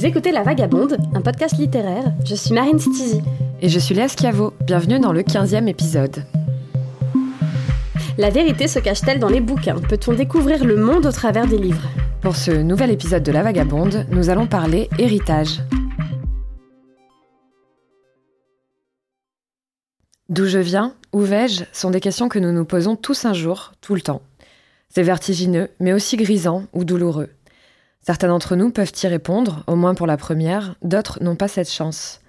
Vous écoutez La Vagabonde, un podcast littéraire. Je suis Marine Stizy. Et je suis Léa Schiavo. Bienvenue dans le 15e épisode. La vérité se cache-t-elle dans les bouquins? Peut-on découvrir le monde au travers des livres? Pour ce nouvel épisode de La Vagabonde, nous allons parler héritage. D'où je viens Où vais-je sont des questions que nous nous posons tous un jour, tout le temps. C'est vertigineux, mais aussi grisant ou douloureux. Certains d'entre nous peuvent y répondre, au moins pour la première, d'autres n'ont pas cette chance.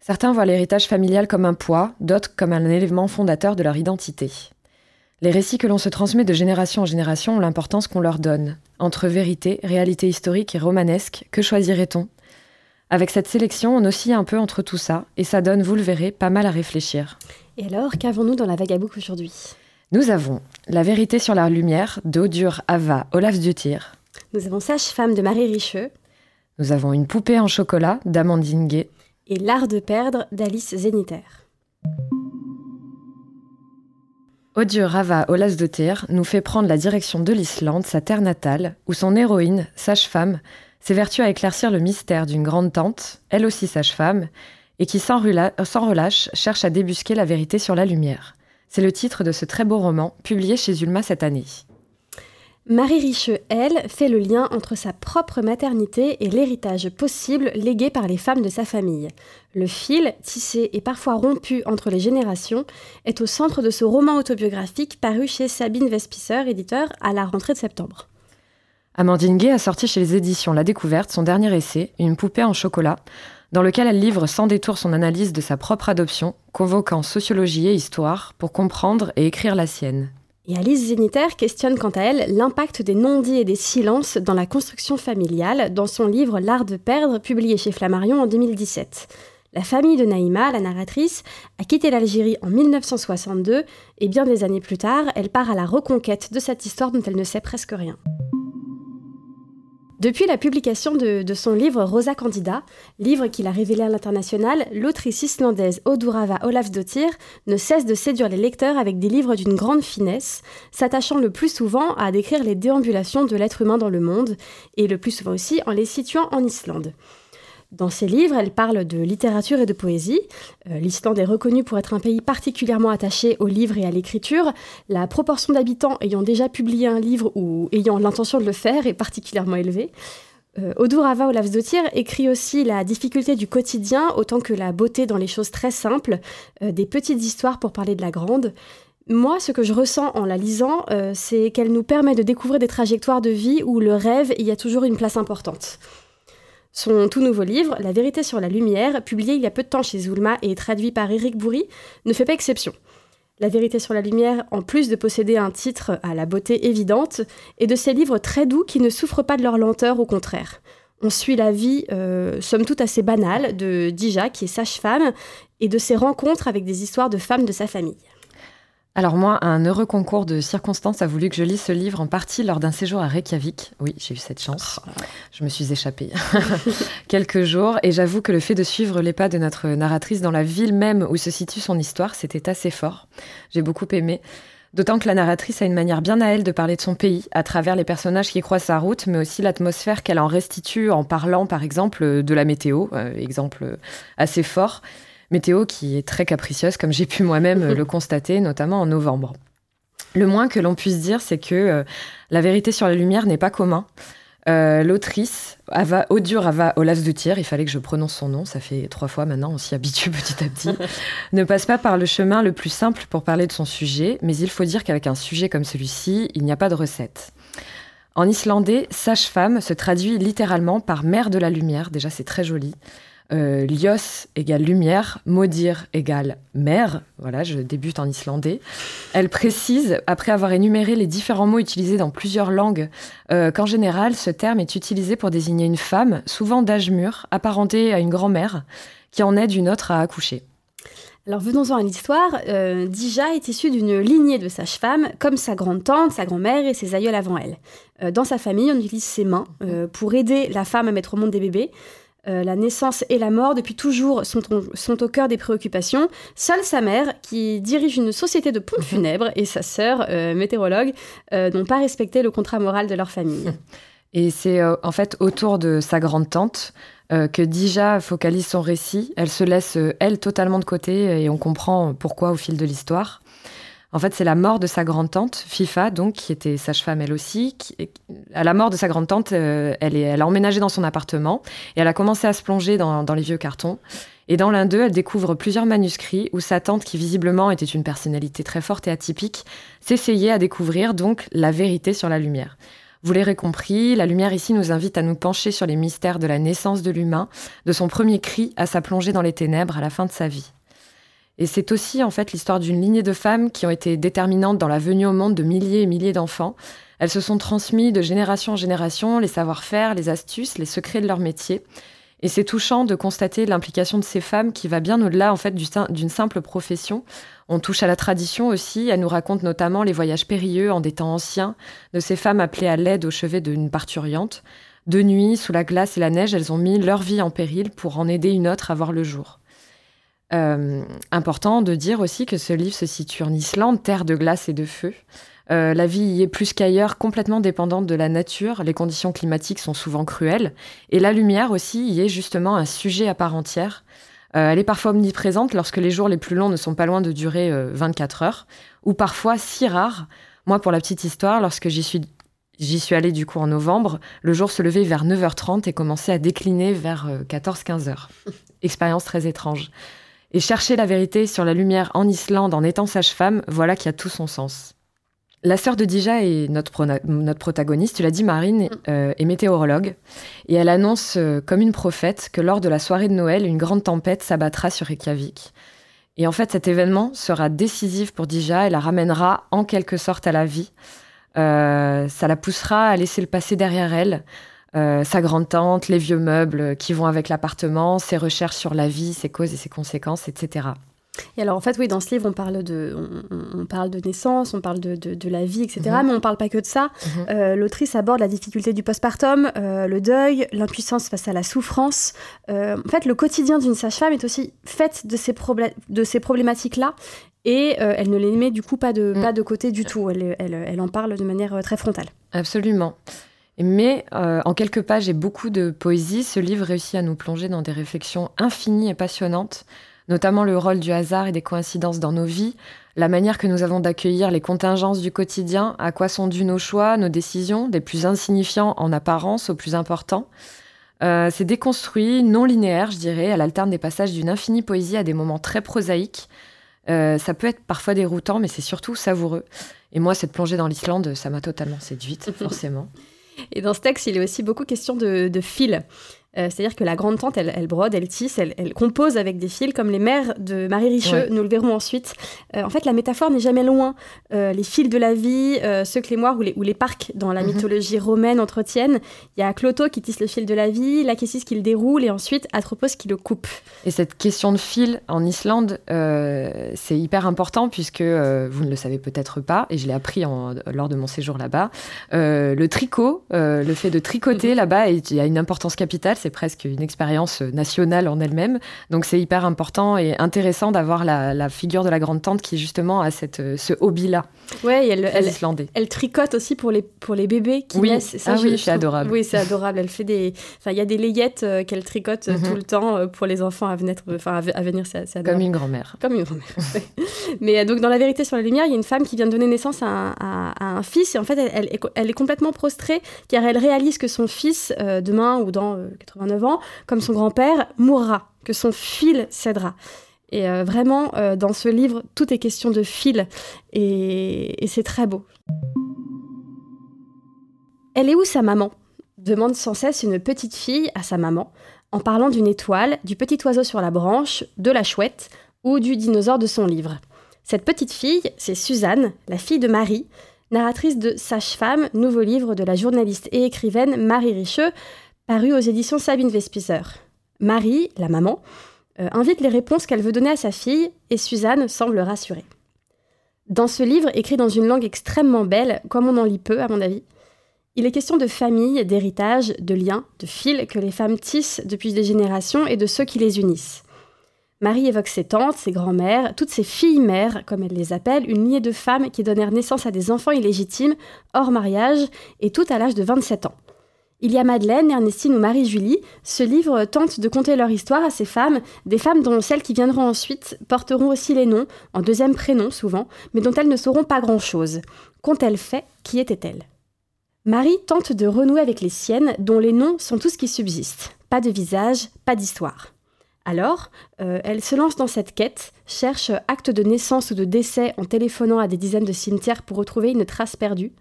Certains voient l'héritage familial comme un poids, d'autres comme un élément fondateur de leur identité. Les récits que l'on se transmet de génération en génération ont l'importance qu'on leur donne. Entre vérité, réalité historique et romanesque, que choisirait-on? Avec cette sélection, on oscille un peu entre tout ça, et ça donne, vous le verrez, pas mal à réfléchir. Et alors, qu'avons-nous dans la Vagabouk aujourd'hui? Nous avons La vérité sur la lumière d'Audur Ava Olaf Dutir, Nous avons Sage-femme de Marie Richeux Nous avons Une poupée en chocolat d'Amandine Gay. et L'art de perdre d'Alice Zéniter. Odur Rava Olasdottir nous fait prendre la direction de l'Islande, sa terre natale, où son héroïne, sage-femme, s'évertue à éclaircir le mystère d'une grande tante, elle aussi sage-femme, et qui sans relâche cherche à débusquer la vérité sur la lumière. C'est le titre de ce très beau roman, publié chez Ulma cette année. Marie Richeux, elle, fait le lien entre sa propre maternité et l'héritage possible légué par les femmes de sa famille. Le fil, tissé et parfois rompu entre les générations, est au centre de ce roman autobiographique paru chez Sabine Vespisser, éditeur, à la rentrée de septembre. Amandine Gay a sorti chez les éditions La Découverte son dernier essai, Une poupée en chocolat, dans lequel elle livre sans détour son analyse de sa propre adoption, convoquant sociologie et histoire pour comprendre et écrire la sienne. Et Alice Zéniter questionne quant à elle l'impact des non-dits et des silences dans la construction familiale dans son livre L'art de perdre, publié chez Flammarion en 2017. La famille de Naïma, la narratrice, a quitté l'Algérie en 1962 et bien des années plus tard, elle part à la reconquête de cette histoire dont elle ne sait presque rien. Depuis la publication de, son livre Rosa Candida, livre qu'il a révélé à l'international, l'autrice islandaise Odurava Olafsdottir ne cesse de séduire les lecteurs avec des livres d'une grande finesse, s'attachant le plus souvent à décrire les déambulations de l'être humain dans le monde, et le plus souvent aussi en les situant en Islande. Dans ses livres, elle parle de littérature et de poésie. Euh, L'Islande est reconnue pour être un pays particulièrement attaché aux livres et à l'écriture. La proportion d'habitants ayant déjà publié un livre ou ayant l'intention de le faire est particulièrement élevée. Euh, Odurava Olafsdottir écrit aussi la difficulté du quotidien autant que la beauté dans les choses très simples, euh, des petites histoires pour parler de la grande. Moi, ce que je ressens en la lisant, euh, c'est qu'elle nous permet de découvrir des trajectoires de vie où le rêve y a toujours une place importante. Son tout nouveau livre, La vérité sur la lumière, publié il y a peu de temps chez Zulma et traduit par Éric Bourri, ne fait pas exception. La vérité sur la lumière, en plus de posséder un titre à la beauté évidente, est de ces livres très doux qui ne souffrent pas de leur lenteur, au contraire. On suit la vie, euh, somme toute assez banale, de Dija, qui est sage-femme, et de ses rencontres avec des histoires de femmes de sa famille. Alors moi, un heureux concours de circonstances a voulu que je lise ce livre en partie lors d'un séjour à Reykjavik. Oui, j'ai eu cette chance. Je me suis échappée quelques jours et j'avoue que le fait de suivre les pas de notre narratrice dans la ville même où se situe son histoire, c'était assez fort. J'ai beaucoup aimé. D'autant que la narratrice a une manière bien à elle de parler de son pays, à travers les personnages qui croisent sa route, mais aussi l'atmosphère qu'elle en restitue en parlant, par exemple, de la météo, euh, exemple assez fort. Météo qui est très capricieuse, comme j'ai pu moi-même le constater, notamment en novembre. Le moins que l'on puisse dire, c'est que euh, la vérité sur la lumière n'est pas commun. Euh, L'autrice, Ava, Odur Ava Olafsdottir, il fallait que je prononce son nom, ça fait trois fois maintenant, on s'y habitue petit à petit, ne passe pas par le chemin le plus simple pour parler de son sujet, mais il faut dire qu'avec un sujet comme celui-ci, il n'y a pas de recette. En islandais, sage-femme se traduit littéralement par mère de la lumière, déjà c'est très joli. Euh, Lios égale lumière, maudire égale mère. Voilà, je débute en islandais. Elle précise, après avoir énuméré les différents mots utilisés dans plusieurs langues, euh, qu'en général, ce terme est utilisé pour désigner une femme, souvent d'âge mûr, apparentée à une grand-mère, qui en aide une autre à accoucher. Alors venons-en à l'histoire. Euh, Dija est issue d'une lignée de sages-femmes, comme sa grande-tante, sa grand-mère et ses aïeuls avant elle. Euh, dans sa famille, on utilise ses mains pour aider la femme à mettre au monde des bébés. Euh, la naissance et la mort, depuis toujours, sont, au- sont au cœur des préoccupations. Seule sa mère, qui dirige une société de pompes funèbres, et sa sœur, euh, météorologue, euh, n'ont pas respecté le contrat moral de leur famille. Et c'est en fait autour de sa grande-tante que Dija focalise son récit. Elle se laisse, elle, totalement de côté et on comprend pourquoi au fil de l'histoire. En fait, c'est la mort de sa grande-tante, Fifa, donc, qui était sage-femme elle aussi. à la mort de sa grande-tante, euh, elle, elle a emménagé dans son appartement et elle a commencé à se plonger dans, les vieux cartons. Et dans l'un d'eux, elle découvre plusieurs manuscrits où sa tante, qui visiblement était une personnalité très forte et atypique, s'essayait à découvrir donc la vérité sur la lumière. Vous l'aurez compris, la lumière ici nous invite à nous pencher sur les mystères de la naissance de l'humain, de son premier cri à sa plongée dans les ténèbres à la fin de sa vie. Et c'est aussi en fait l'histoire d'une lignée de femmes qui ont été déterminantes dans la venue au monde de milliers et milliers d'enfants. Elles se sont transmises de génération en génération les savoir-faire, les astuces, les secrets de leur métier. Et c'est touchant de constater l'implication de ces femmes qui va bien au-delà en fait d'une simple profession. On touche à la tradition aussi. Elle nous raconte notamment les voyages périlleux en des temps anciens de ces femmes appelées à l'aide au chevet d'une parturiante. De nuit, sous la glace et la neige, elles ont mis leur vie en péril pour en aider une autre à voir le jour. Euh, important de dire aussi que ce livre se situe en Islande, terre de glace et de feu. Euh, la vie y est plus qu'ailleurs complètement dépendante de la nature, les conditions climatiques sont souvent cruelles, et la lumière aussi y est justement un sujet à part entière. Euh, elle est parfois omniprésente lorsque les jours les plus longs ne sont pas loin de durer 24 heures, ou parfois si rare. Moi, pour la petite histoire, lorsque j'y suis J'y suis allée du coup en novembre. Le jour se levait vers 9h30 et commençait à décliner vers 14-15 heures. Expérience très étrange. Et chercher la vérité sur la lumière en Islande en étant sage-femme, voilà qui a tout son sens. La sœur de Dija est notre, notre protagoniste, tu l'as dit Marine, mm. euh, est météorologue. Et elle annonce euh, comme une prophète que lors de la soirée de Noël, une grande tempête s'abattra sur Reykjavik. Et en fait, cet événement sera décisif pour Dija et la ramènera en quelque sorte à la vie. Euh, ça la poussera à laisser le passé derrière elle, euh, sa grande-tante, les vieux meubles qui vont avec l'appartement, ses recherches sur la vie, ses causes et ses conséquences, etc. Et alors en fait, oui, dans ce livre, on parle de, on, parle de naissance, on parle de, de, la vie, etc. Mhm. Mais on ne parle pas que de ça. Mhm. Euh, l'autrice aborde la difficulté du postpartum, euh, le deuil, l'impuissance face à la souffrance. en fait, le quotidien d'une sage-femme est aussi fait de ces, de ces problématiques-là. Et elle ne les met du coup pas de, mm. pas de côté du tout. Elle, elle, elle en parle de manière très frontale. Absolument. Mais euh, en quelques pages et beaucoup de poésie, ce livre réussit à nous plonger dans des réflexions infinies et passionnantes, notamment le rôle du hasard et des coïncidences dans nos vies, la manière que nous avons d'accueillir les contingences du quotidien, à quoi sont dus nos choix, nos décisions, des plus insignifiants en apparence aux plus importants. Euh, c'est déconstruit, non linéaire, je dirais. Elle alterne des passages d'une infinie poésie à des moments très prosaïques. Euh, ça peut être parfois déroutant, mais c'est surtout savoureux. Et moi, cette plongée dans l'Islande, ça m'a totalement séduite, forcément. Et dans ce texte, il est aussi beaucoup question de, fil. Euh, c'est-à-dire que la grande tante, elle, brode, elle tisse, elle, compose avec des fils comme les mères de Marie Richeux, nous le verrons ensuite. Euh, en fait, la métaphore n'est jamais loin. Euh, les fils de la vie, ceux que les moires ou les, ou les parcs dans la mhm. mythologie romaine entretiennent. Il y a Cloto qui tisse le fil de la vie, Lachesis qui le déroule et ensuite Atropos qui le coupe. Et cette question de fil en Islande, c'est hyper important puisque vous ne le savez peut-être pas, et je l'ai appris lors de mon séjour là-bas. le tricot, le fait de tricoter mhm. là-bas, il y a une importance capitale c'est presque une expérience nationale en elle-même. Donc c'est hyper important et intéressant d'avoir la, figure de la grande tante qui justement a cette, ce hobby-là. Ouais, elle, elle, elle, tricote aussi pour les, pour les bébés qui oui. naissent. Ça, ah oui, c'est adorable. Oui, c'est adorable. Elle fait des, enfin, il y a des layettes euh, qu'elle tricote euh, tout mhm. le temps euh, pour les enfants à venir, enfin, à venir, c'est adorable. Comme une grand-mère. Comme une grand-mère. Mais donc dans la vérité sur la lumière, il y a une femme qui vient de donner naissance à un, à, un fils et en fait, elle, elle, est complètement prostrée car elle réalise que son fils demain ou dans 89 ans, comme son grand-père, mourra, que son fil cédera. Et euh, vraiment, euh, dans ce livre, tout est question de fil, et, c'est très beau. Elle est où sa maman? demande sans cesse une petite fille à sa maman, en parlant d'une étoile, du petit oiseau sur la branche, de la chouette ou du dinosaure de son livre. Cette petite fille, c'est Suzanne, la fille de Marie, narratrice de Sage-femme, nouveau livre de la journaliste et écrivaine Marie Richeux, paru aux éditions Sabine Vespizer. Marie, la maman, euh, invite les réponses qu'elle veut donner à sa fille et Suzanne semble rassurée. Dans ce livre, écrit dans une langue extrêmement belle, comme on en lit peu à mon avis, il est question de famille, d'héritage, de liens, de fils que les femmes tissent depuis des générations et de ceux qui les unissent. Marie évoque ses tantes, ses grands-mères, toutes ses filles-mères, comme elle les appelle, une lignée de femmes qui donnèrent naissance à des enfants illégitimes, hors mariage, et toutes à l'âge de 27 ans. Il y a Madeleine, Ernestine ou Marie-Julie. Ce livre tente de conter leur histoire à ces femmes, des femmes dont celles qui viendront ensuite porteront aussi les noms, en deuxième prénom souvent, mais dont elles ne sauront pas grand-chose. Qu'ont-elles fait? Qui étaient-elles? Marie tente de renouer avec les siennes, dont les noms sont tout ce qui subsiste. Pas de visage, pas d'histoire. Alors, euh, elle se lance dans cette quête, cherche acte de naissance ou de décès en téléphonant à des dizaines de cimetières pour retrouver une trace perdue.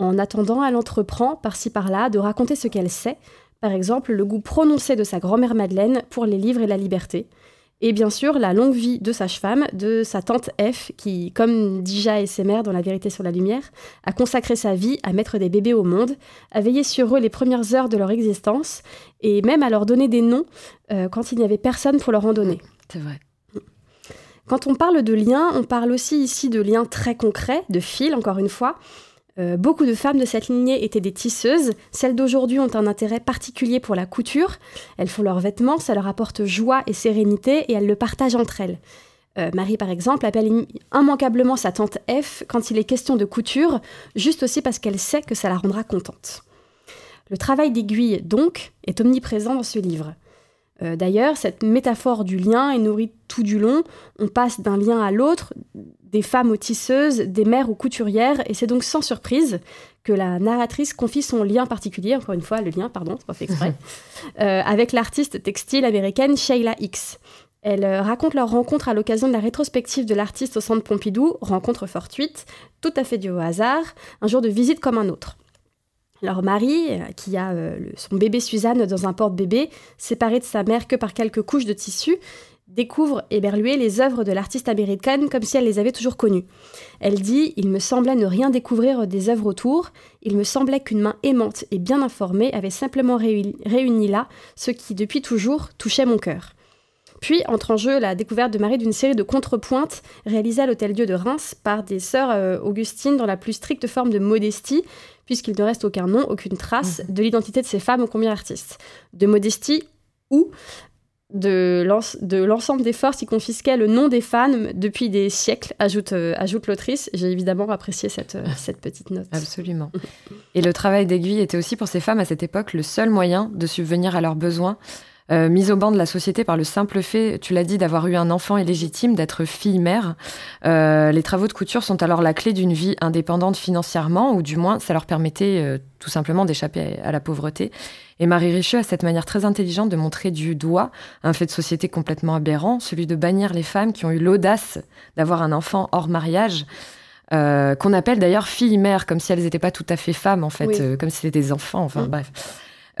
En attendant, elle entreprend, par-ci par-là, de raconter ce qu'elle sait, par exemple le goût prononcé de sa grand-mère Madeleine pour les livres et la liberté, et bien sûr, la longue vie de sage-femme, de sa tante F, qui, comme Dija et ses mères dans La vérité sur la lumière, a consacré sa vie à mettre des bébés au monde, à veiller sur eux les premières heures de leur existence, et même à leur donner des noms euh, quand il n'y avait personne pour leur en donner. C'est vrai. Quand on parle de liens, on parle aussi ici de liens très concrets, de fils, encore une fois, euh, beaucoup de femmes de cette lignée étaient des tisseuses. Celles d'aujourd'hui ont un intérêt particulier pour la couture. Elles font leurs vêtements, ça leur apporte joie et sérénité et elles le partagent entre elles. Euh, Marie, par exemple, appelle immanquablement sa tante F quand il est question de couture, juste aussi parce qu'elle sait que ça la rendra contente. Le travail d'aiguille, donc, est omniprésent dans ce livre. Euh, d'ailleurs, cette métaphore du lien est nourrie tout du long. On passe d'un lien à l'autre, des femmes aux tisseuses, des mères aux couturières, et c'est donc sans surprise que la narratrice confie son lien particulier, encore une fois, le lien, pardon, c'est pas fait exprès, euh, avec l'artiste textile américaine Sheila X. Elle euh, raconte leur rencontre à l'occasion de la rétrospective de l'artiste au centre Pompidou, rencontre fortuite, tout à fait due au hasard, un jour de visite comme un autre. Leur mari, euh, qui a son bébé Suzanne dans un porte-bébé, séparé de sa mère que par quelques couches de tissu, découvre éberluer les œuvres de l'artiste américaine comme si elle les avait toujours connues. Elle dit Il me semblait ne rien découvrir des œuvres autour, il me semblait qu'une main aimante et bien informée avait simplement réuni, là ce qui, depuis toujours, touchait mon cœur. Puis entre en jeu la découverte de Marie d'une série de contrepointes réalisées à l'Hôtel-Dieu de Reims par des sœurs euh, Augustines dans la plus stricte forme de modestie, puisqu'il ne reste aucun nom, aucune trace mmh. de l'identité de ces femmes au combien artistes. De modestie ou de l'ensemble des forces qui confisquaient le nom des femmes depuis des siècles, ajoute, euh, ajoute l'autrice. J'ai évidemment apprécié cette, euh, cette petite note. Absolument. Et le travail d'aiguille était aussi pour ces femmes à cette époque le seul moyen de subvenir à leurs besoins euh, mise au banc de la société par le simple fait, tu l'as dit, d'avoir eu un enfant illégitime, d'être fille-mère. Euh, les travaux de couture sont alors la clé d'une vie indépendante financièrement, ou du moins ça leur permettait euh, tout simplement d'échapper à, la pauvreté. Et Marie Richeux a cette manière très intelligente de montrer du doigt un fait de société complètement aberrant, celui de bannir les femmes qui ont eu l'audace d'avoir un enfant hors mariage. qu'on appelle d'ailleurs fille-mère, comme si elles n'étaient pas tout à fait femmes, en fait, comme si c'était des enfants, enfin bref.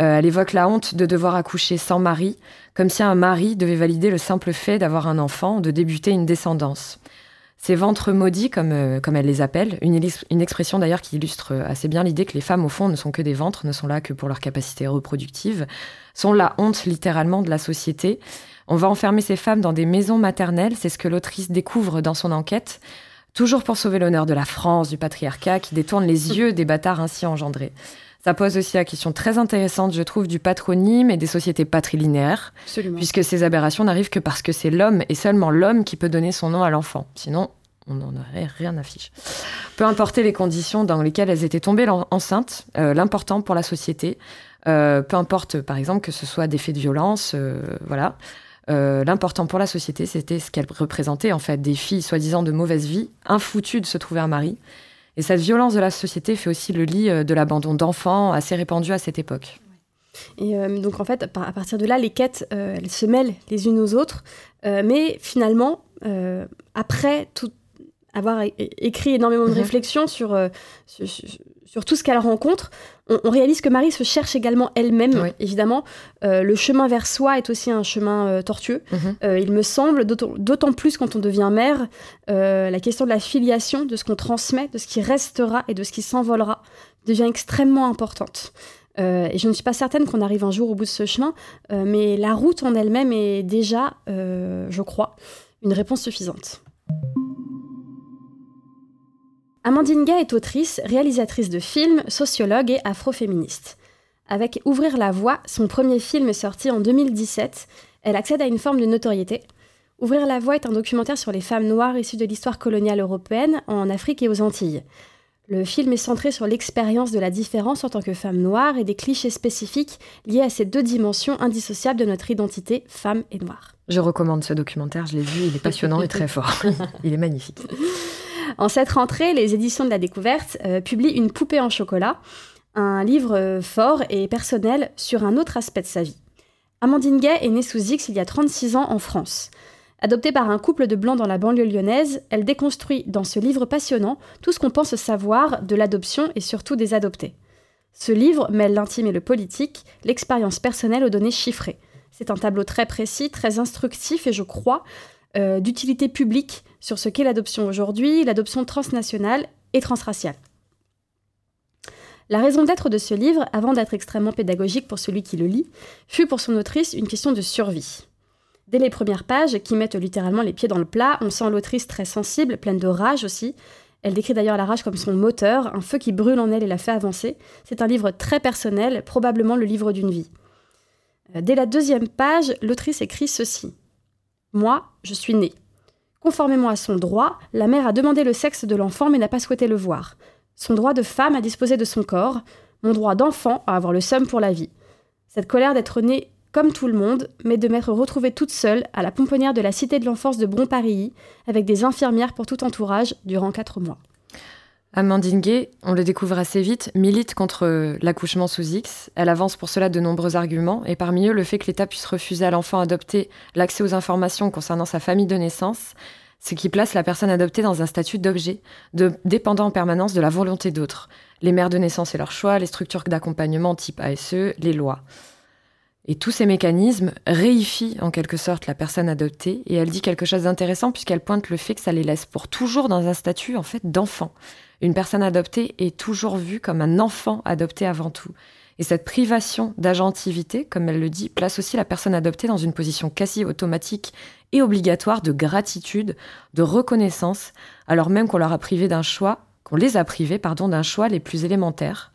Euh, elle évoque la honte de devoir accoucher sans mari, comme si un mari devait valider le simple fait d'avoir un enfant, de débuter une descendance. Ces ventres maudits, comme, euh, elle les appelle, une, une expression d'ailleurs qui illustre assez bien l'idée que les femmes, au fond, ne sont que des ventres, ne sont là que pour leur capacité reproductive, sont la honte littéralement de la société. On va enfermer ces femmes dans des maisons maternelles, c'est ce que l'autrice découvre dans son enquête, toujours pour sauver l'honneur de la France, du patriarcat, qui détourne les yeux des bâtards ainsi engendrés. Ça pose aussi la question très intéressante, je trouve, du patronyme et des sociétés patrilinéaires. Puisque ces aberrations n'arrivent que parce que c'est l'homme et seulement l'homme qui peut donner son nom à l'enfant. Sinon, on n'en aurait rien à fiche. Peu importe les conditions dans lesquelles elles étaient tombées enceintes, euh, l'important pour la société, euh, peu importe par exemple que ce soit des faits de violence, euh, voilà. L'important pour la société, c'était ce qu'elle représentait en fait, des filles soi-disant de mauvaise vie, infoutues de se trouver un mari, et cette violence de la société fait aussi le lit euh, de l'abandon d'enfants assez répandu à cette époque. Et euh, donc en fait, à partir de là, les quêtes, euh, elles se mêlent les unes aux autres, mais finalement, après tout, avoir écrit énormément de mhm. réflexions sur, sur, sur tout ce qu'elle rencontre, on, réalise que Marie se cherche également elle-même, évidemment. Euh, le chemin vers soi est aussi un chemin euh, tortueux. Mhm. Euh, il me semble, d'autant plus quand on devient mère, la question de la filiation, de ce qu'on transmet, de ce qui restera et de ce qui s'envolera, devient extrêmement importante. et je ne suis pas certaine qu'on arrive un jour au bout de ce chemin, mais la route en elle-même est déjà, je crois, une réponse suffisante. Amandine Gay est autrice, réalisatrice de films, sociologue et afroféministe. Avec Ouvrir la voie, son premier film sorti en 2017, elle accède à une forme de notoriété. Ouvrir la voie est un documentaire sur les femmes noires issues de l'histoire coloniale européenne en Afrique et aux Antilles. Le film est centré sur l'expérience de la différence en tant que femme noire et des clichés spécifiques liés à ces deux dimensions indissociables de notre identité, femme et noire. Je recommande ce documentaire, je l'ai vu, il est passionnant et très fort. Il est magnifique. En cette rentrée, les éditions de la découverte euh, publient Une poupée en chocolat, un livre euh, fort et personnel sur un autre aspect de sa vie. Amandine Gay est née sous X il y a 36 ans en France. Adoptée par un couple de blancs dans la banlieue lyonnaise, elle déconstruit dans ce livre passionnant tout ce qu'on pense savoir de l'adoption et surtout des adoptés. Ce livre mêle l'intime et le politique, l'expérience personnelle aux données chiffrées. C'est un tableau très précis, très instructif et je crois euh, d'utilité publique sur ce qu'est l'adoption aujourd'hui, l'adoption transnationale et transraciale. La raison d'être de ce livre, avant d'être extrêmement pédagogique pour celui qui le lit, fut pour son autrice une question de survie. Dès les premières pages, qui mettent littéralement les pieds dans le plat, on sent l'autrice très sensible, pleine de rage aussi. Elle décrit d'ailleurs la rage comme son moteur, un feu qui brûle en elle et la fait avancer. C'est un livre très personnel, probablement le livre d'une vie. Euh, dès la deuxième page, l'autrice écrit ceci. Moi, je suis née. Conformément à son droit, la mère a demandé le sexe de l'enfant mais n'a pas souhaité le voir. Son droit de femme à disposer de son corps, mon droit d'enfant à avoir le seum pour la vie. Cette colère d'être née comme tout le monde, mais de m'être retrouvée toute seule à la pomponnière de la cité de l'enfance de Bronparilly, avec des infirmières pour tout entourage, durant quatre mois. Amandine Gay, on le découvre assez vite, milite contre l'accouchement sous X. Elle avance pour cela de nombreux arguments, et parmi eux le fait que l'État puisse refuser à l'enfant adopté l'accès aux informations concernant sa famille de naissance, ce qui place la personne adoptée dans un statut d'objet, dépendant en permanence de la volonté d'autres. Les mères de naissance et leur choix, les structures d'accompagnement type ASE, les lois. Et tous ces mécanismes réifient en quelque sorte la personne adoptée et elle dit quelque chose d'intéressant puisqu'elle pointe le fait que ça les laisse pour toujours dans un statut en fait d'enfant. Une personne adoptée est toujours vue comme un enfant adopté avant tout. Et cette privation d'agentivité, comme elle le dit, place aussi la personne adoptée dans une position quasi automatique et obligatoire de gratitude, de reconnaissance, alors même qu'on leur a privé d'un choix, qu'on les a privés, pardon, d'un choix les plus élémentaires,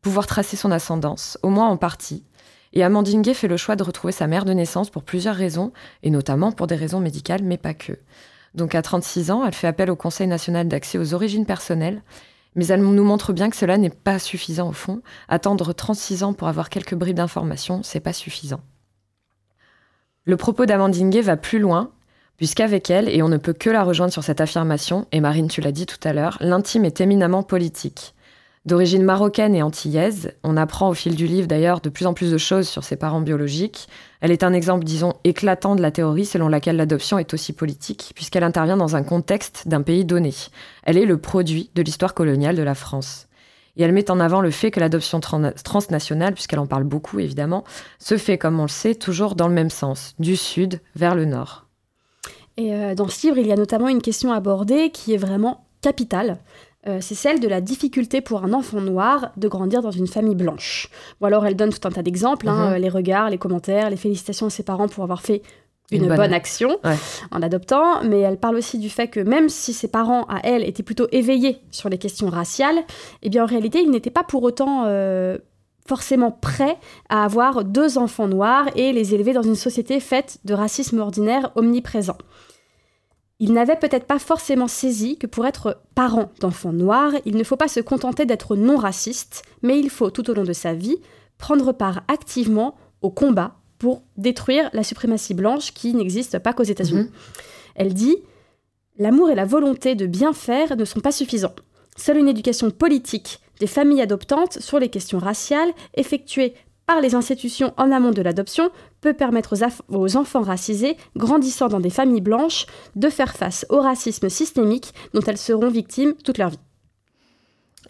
pouvoir tracer son ascendance, au moins en partie, et Amandine fait le choix de retrouver sa mère de naissance pour plusieurs raisons, et notamment pour des raisons médicales, mais pas que. Donc à 36 ans, elle fait appel au Conseil national d'accès aux origines personnelles, mais elle nous montre bien que cela n'est pas suffisant au fond. Attendre 36 ans pour avoir quelques bribes d'informations, c'est pas suffisant. Le propos d'Amandine va plus loin, puisqu'avec elle, et on ne peut que la rejoindre sur cette affirmation, et Marine, tu l'as dit tout à l'heure, l'intime est éminemment politique. D'origine marocaine et antillaise, on apprend au fil du livre d'ailleurs de plus en plus de choses sur ses parents biologiques. Elle est un exemple, disons, éclatant de la théorie selon laquelle l'adoption est aussi politique, puisqu'elle intervient dans un contexte d'un pays donné. Elle est le produit de l'histoire coloniale de la France. Et elle met en avant le fait que l'adoption transnationale, puisqu'elle en parle beaucoup évidemment, se fait, comme on le sait, toujours dans le même sens, du sud vers le nord. Et euh, dans ce livre, il y a notamment une question abordée qui est vraiment capitale. Euh, c'est celle de la difficulté pour un enfant noir de grandir dans une famille blanche. Ou alors elle donne tout un tas d'exemples, hein, mhm. euh, les regards, les commentaires, les félicitations à ses parents pour avoir fait une, bonne... action en adoptant, mais elle parle aussi du fait que même si ses parents, à elle, étaient plutôt éveillés sur les questions raciales, eh bien en réalité, ils n'étaient pas pour autant euh, forcément prêts à avoir deux enfants noirs et les élever dans une société faite de racisme ordinaire omniprésent. Il n'avait peut-être pas forcément saisi que pour être parent d'enfants noirs, il ne faut pas se contenter d'être non raciste, mais il faut tout au long de sa vie prendre part activement au combat pour détruire la suprématie blanche qui n'existe pas qu'aux États-Unis. Mhm. Elle dit L'amour et la volonté de bien faire ne sont pas suffisants. Seule une éducation politique des familles adoptantes sur les questions raciales, effectuée par les institutions en amont de l'adoption peut permettre aux, enfants racisés grandissant dans des familles blanches de faire face au racisme systémique dont elles seront victimes toute leur vie.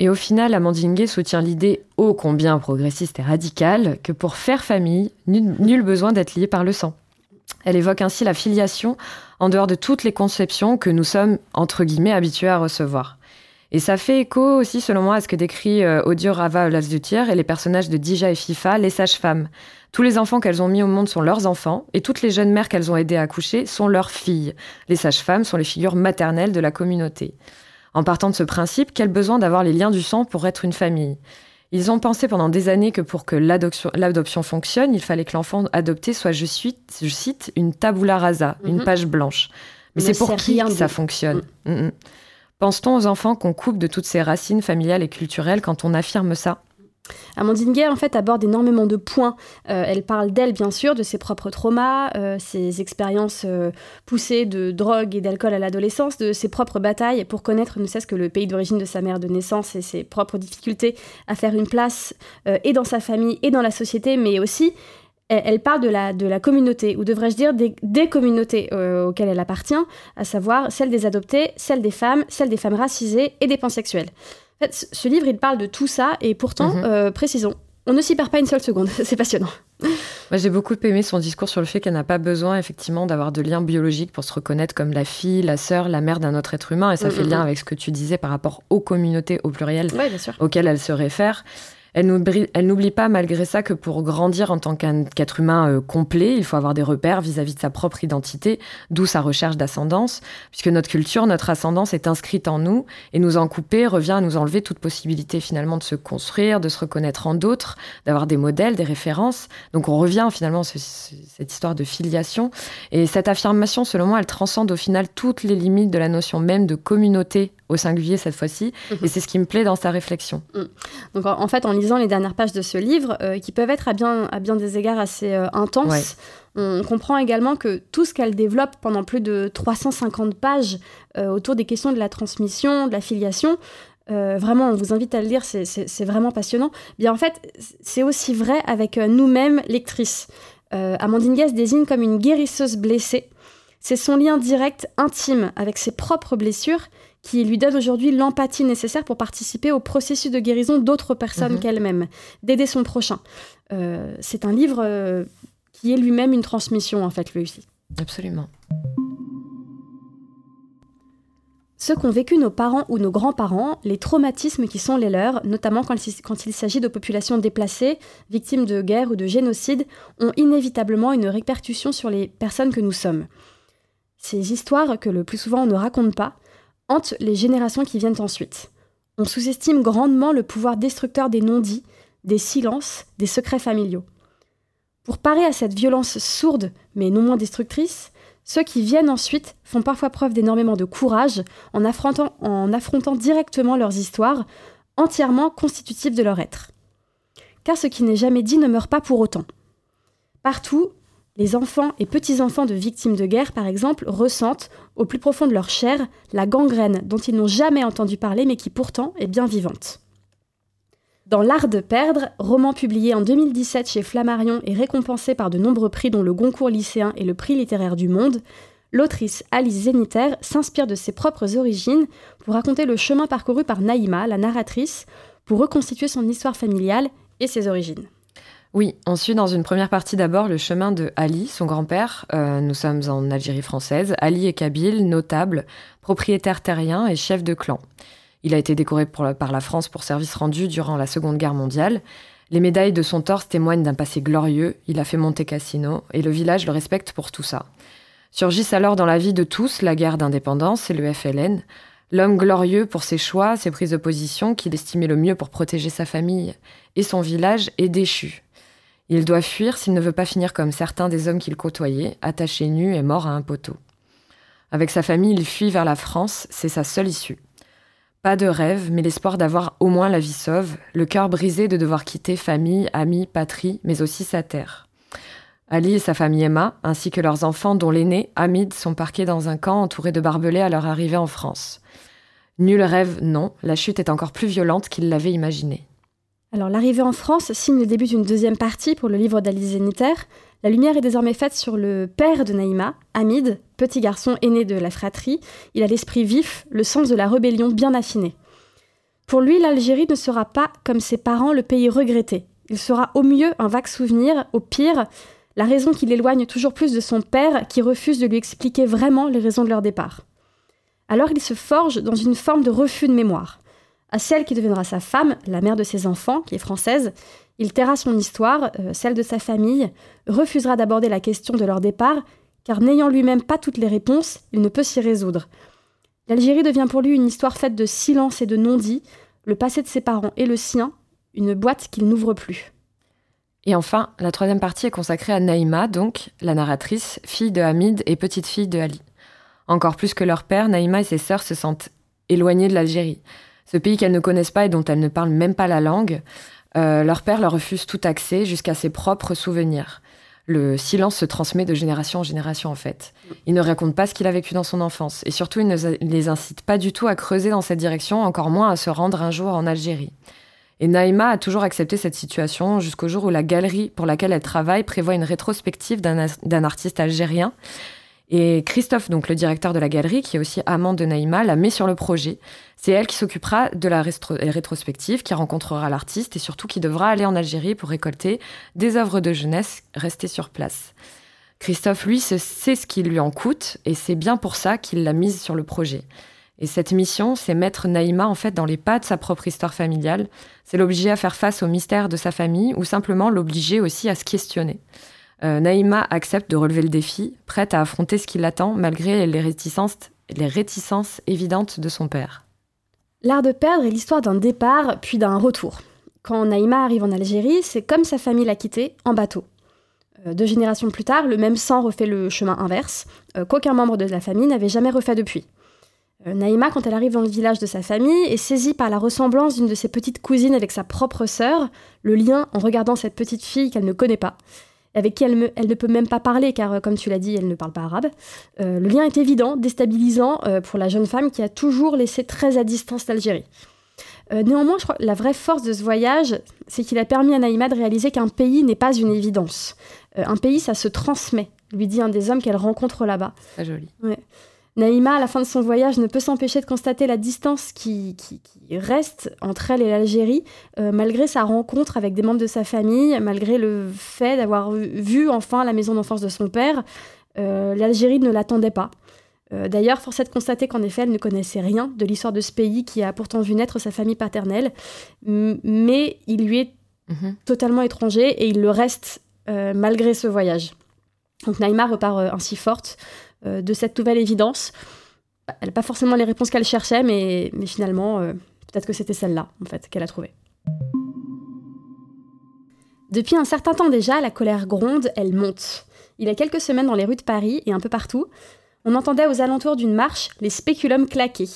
Et au final, Amandine Gay soutient l'idée ô combien progressiste et radicale que pour faire famille, nul besoin d'être lié par le sang. Elle évoque ainsi la filiation en dehors de toutes les conceptions que nous sommes, entre guillemets, habitués à recevoir. Et ça fait écho aussi, selon moi, à ce que décrit euh, Audio Rava Tir et les personnages de Dija et Fifa, les sages-femmes. Tous les enfants qu'elles ont mis au monde sont leurs enfants, et toutes les jeunes mères qu'elles ont aidées à accoucher sont leurs filles. Les sages-femmes sont les figures maternelles de la communauté. En partant de ce principe, quel besoin d'avoir les liens du sang pour être une famille? Ils ont pensé pendant des années que pour que l'adoption fonctionne, il fallait que l'enfant adopté soit, je, cite, une tabula rasa, une mhm. page blanche. Mais c'est pour qui ça fonctionne? Mm. Mm, mm. Pense-t-on aux enfants qu'on coupe de toutes ces racines familiales et culturelles quand on affirme ça? Amandine Guerre, en fait, aborde énormément de points. Euh, elle parle d'elle, bien sûr, de ses propres traumas, euh, ses expériences euh, poussées de drogue et d'alcool à l'adolescence, de ses propres batailles pour connaître ne cesse que le pays d'origine de sa mère de naissance et ses propres difficultés à faire une place et dans sa famille et dans la société, mais aussi elle, parle de la, de la communauté, ou devrais-je dire des, des communautés auxquelles elle appartient, à savoir celle des adoptés, celle des femmes, celle des femmes racisées et des pansexuels. En fait, ce livre, il parle de tout ça, et pourtant, mhm. euh, précisons, on ne s'y perd pas une seule seconde. C'est passionnant. Moi, j'ai beaucoup aimé son discours sur le fait qu'elle n'a pas besoin, effectivement, d'avoir de lien biologique pour se reconnaître comme la fille, la sœur, la mère d'un autre être humain. Et ça mm, fait mm, lien mm. avec ce que tu disais par rapport aux communautés au pluriel auxquelles elle se réfère. Elle n'oublie pas malgré ça que pour grandir en tant qu'être humain euh, complet, il faut avoir des repères vis-à-vis de sa propre identité, d'où sa recherche d'ascendance, puisque notre culture, notre ascendance est inscrite en nous, et nous en couper revient à nous enlever toute possibilité finalement de se construire, de se reconnaître en d'autres, d'avoir des modèles, des références. Donc on revient finalement à cette histoire de filiation, et cette affirmation, selon moi, elle transcende au final toutes les limites de la notion même de communauté au singulier cette fois-ci, mhm. et c'est ce qui me plaît dans sa réflexion. Mm. Donc en, fait, en lisant les dernières pages de ce livre, euh, qui peuvent être à bien, à bien des égards assez euh, intenses, on comprend également que tout ce qu'elle développe pendant plus de 350 pages euh, autour des questions de la transmission, de la filiation, vraiment, on vous invite à le lire, c'est vraiment passionnant. Bien en fait, c'est aussi vrai avec nous-mêmes, lectrices. Amandine Guest désigne comme une guérisseuse blessée. C'est son lien direct, intime, avec ses propres blessures qui lui donne aujourd'hui l'empathie nécessaire pour participer au processus de guérison d'autres personnes mhm. qu'elle-même, d'aider son prochain. Euh, c'est un livre euh, qui est lui-même une transmission, en fait, lui aussi. Absolument. Ce qu'ont vécu nos parents ou nos grands-parents, les traumatismes qui sont les leurs, notamment quand il s'agit de populations déplacées, victimes de guerre ou de génocide, ont inévitablement une répercussion sur les personnes que nous sommes. Ces histoires que le plus souvent on ne raconte pas, hantent les générations qui viennent ensuite. On sous-estime grandement le pouvoir destructeur des non-dits, des silences, des secrets familiaux. Pour parer à cette violence sourde, mais non moins destructrice, ceux qui viennent ensuite font parfois preuve d'énormément de courage en affrontant, en affrontant directement leurs histoires, entièrement constitutives de leur être. Car ce qui n'est jamais dit ne meurt pas pour autant. Partout, les enfants et petits-enfants de victimes de guerre, par exemple, ressentent, au plus profond de leur chair, la gangrène dont ils n'ont jamais entendu parler mais qui pourtant est bien vivante. Dans L'Art de perdre, roman publié en 2017 chez Flammarion et récompensé par de nombreux prix dont le Goncourt lycéen et le prix littéraire du Monde, l'autrice Alice Zéniter s'inspire de ses propres origines pour raconter le chemin parcouru par Naïma, la narratrice, pour reconstituer son histoire familiale et ses origines. Oui, on suit dans une première partie d'abord le chemin de Ali, son grand-père. Euh, nous sommes en Algérie française. Ali est kabyle, notable, propriétaire terrien et chef de clan. Il a été décoré par la France pour service rendu durant la Seconde Guerre mondiale. Les médailles de son torse témoignent d'un passé glorieux. Il a fait monter Cassino et le village le respecte pour tout ça. Surgissent alors dans la vie de tous la guerre d'indépendance et le FLN. L'homme glorieux pour ses choix, ses prises de position qu'il estimait le mieux pour protéger sa famille et son village est déchu. Il doit fuir s'il ne veut pas finir comme certains des hommes qu'il côtoyait, attaché nu et mort à un poteau. Avec sa famille, il fuit vers la France, c'est sa seule issue. Pas de rêve, mais l'espoir d'avoir au moins la vie sauve, le cœur brisé de devoir quitter famille, amis, patrie, mais aussi sa terre. Ali et sa famille Emma, ainsi que leurs enfants dont l'aîné, Hamid, sont parqués dans un camp entouré de barbelés à leur arrivée en France. Nul rêve, non, la chute est encore plus violente qu'il l'avait imaginé. L'arrivée en France signe le début d'une deuxième partie pour le livre d'Alice Zéniter. La lumière est désormais faite sur le père de Naïma, Hamid, petit garçon aîné de la fratrie. Il a l'esprit vif, le sens de la rébellion bien affiné. Pour lui, l'Algérie ne sera pas, comme ses parents, le pays regretté. Il sera au mieux un vague souvenir, au pire, la raison qui l'éloigne toujours plus de son père qui refuse de lui expliquer vraiment les raisons de leur départ. Alors il se forge dans une forme de refus de mémoire à celle qui deviendra sa femme, la mère de ses enfants, qui est française. Il taira son histoire, euh, celle de sa famille, refusera d'aborder la question de leur départ, car n'ayant lui-même pas toutes les réponses, il ne peut s'y résoudre. L'Algérie devient pour lui une histoire faite de silence et de non-dits, le passé de ses parents et le sien, une boîte qu'il n'ouvre plus. Et enfin, la troisième partie est consacrée à Naïma, donc la narratrice, fille de Hamid et petite-fille de Ali. Encore plus que leur père, Naïma et ses sœurs se sentent éloignées de l'Algérie. Ce pays qu'elles ne connaissent pas et dont elles ne parlent même pas la langue, euh, leur père leur refuse tout accès jusqu'à ses propres souvenirs. Le silence se transmet de génération en génération en fait. Il ne raconte pas ce qu'il a vécu dans son enfance et surtout il ne les incite pas du tout à creuser dans cette direction, encore moins à se rendre un jour en Algérie. Et Naïma a toujours accepté cette situation jusqu'au jour où la galerie pour laquelle elle travaille prévoit une rétrospective d'un artiste algérien. Et Christophe, donc le directeur de la galerie, qui est aussi amant de Naïma, la met sur le projet. C'est elle qui s'occupera de la rétrospective, qui rencontrera l'artiste et surtout qui devra aller en Algérie pour récolter des œuvres de jeunesse restées sur place. Christophe, lui, sait ce qui lui en coûte et c'est bien pour ça qu'il l'a mise sur le projet. Et cette mission, c'est mettre Naïma en fait dans les pas de sa propre histoire familiale. C'est l'obliger à faire face au mystère de sa famille ou simplement l'obliger aussi à se questionner. Euh, Naïma accepte de relever le défi, prête à affronter ce qui l'attend malgré les réticences, évidentes de son père. L'art de perdre est l'histoire d'un départ puis d'un retour. Quand Naïma arrive en Algérie, c'est comme sa famille l'a quitté, en bateau. Euh, deux générations plus tard, le même sang refait le chemin inverse, euh, qu'aucun membre de la famille n'avait jamais refait depuis. Naïma, quand elle arrive dans le village de sa famille, est saisie par la ressemblance d'une de ses petites cousines avec sa propre sœur, le lien en regardant cette petite fille qu'elle ne connaît pas, avec qui elle, ne peut même pas parler, car euh, comme tu l'as dit, elle ne parle pas arabe. Euh, le lien est évident, déstabilisant pour la jeune femme qui a toujours laissé très à distance l'Algérie. néanmoins, je crois que la vraie force de ce voyage, c'est qu'il a permis à Naïma de réaliser qu'un pays n'est pas une évidence. un pays, ça se transmet, lui dit un des hommes qu'elle rencontre là-bas. Très joli. Ouais. Naïma, à la fin de son voyage, ne peut s'empêcher de constater la distance qui, reste entre elle et l'Algérie, euh, malgré sa rencontre avec des membres de sa famille, malgré le fait d'avoir vu enfin la maison d'enfance de son père. Euh, L'Algérie ne l'attendait pas. Euh, d'ailleurs, force est de constater qu'en effet, elle ne connaissait rien de l'histoire de ce pays qui a pourtant vu naître sa famille paternelle, mais il lui est mhm. totalement étranger et il le reste malgré ce voyage. Donc Naïma repart ainsi forte. Euh, de cette nouvelle évidence. Elle n'a pas forcément les réponses qu'elle cherchait, mais, finalement, euh, peut-être que c'était celle-là, en fait, qu'elle a trouvée. Depuis un certain temps déjà, la colère gronde, elle monte. Il y a quelques semaines dans les rues de Paris et un peu partout, on entendait aux alentours d'une marche les spéculums claquer.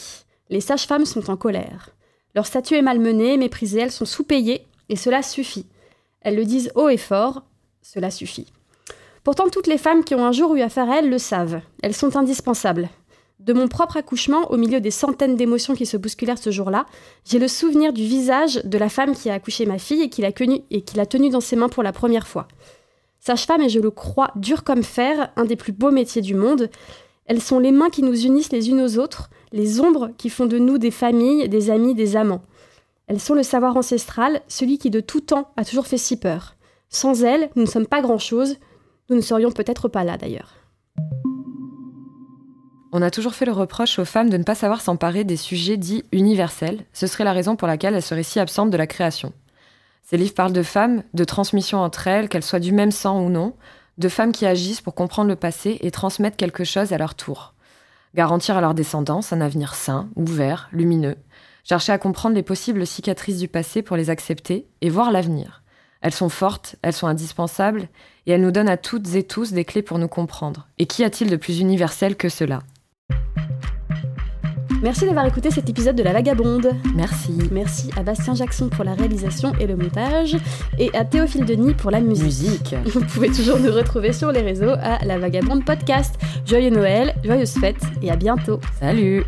Les sages-femmes sont en colère. Leur statut est malmené, méprisé, elles sont sous-payées, et cela suffit. Elles le disent haut et fort, cela suffit. Pourtant, toutes les femmes qui ont un jour eu affaire à elles le savent. Elles sont indispensables. De mon propre accouchement, au milieu des centaines d'émotions qui se bousculèrent ce jour-là, j'ai le souvenir du visage de la femme qui a accouché ma fille et qui l'a tenue dans ses mains pour la première fois. Sage-femme, et je le crois, dure comme fer, un des plus beaux métiers du monde. Elles sont les mains qui nous unissent les unes aux autres, les ombres qui font de nous des familles, des amis, des amants. Elles sont le savoir ancestral, celui qui de tout temps a toujours fait si peur. Sans elles, nous ne sommes pas grand-chose, nous ne serions peut-être pas là d'ailleurs. On a toujours fait le reproche aux femmes de ne pas savoir s'emparer des sujets dits universels. Ce serait la raison pour laquelle elles seraient si absentes de la création. Ces livres parlent de femmes, de transmission entre elles, qu'elles soient du même sang ou non, de femmes qui agissent pour comprendre le passé et transmettre quelque chose à leur tour. Garantir à leur descendance un avenir sain, ouvert, lumineux. Chercher à comprendre les possibles cicatrices du passé pour les accepter et voir l'avenir. Elles sont fortes, elles sont indispensables, et elles nous donnent à toutes et tous des clés pour nous comprendre. Et qu'y a-t-il de plus universel que cela? Merci d'avoir écouté cet épisode de La Vagabonde. Merci. Merci à Bastien Jackson pour la réalisation et le montage, et à Théophile Denis pour la musique. Musique. Vous pouvez toujours nous retrouver sur les réseaux à La Vagabonde Podcast. Joyeux Noël, joyeuses fêtes, et à bientôt. Salut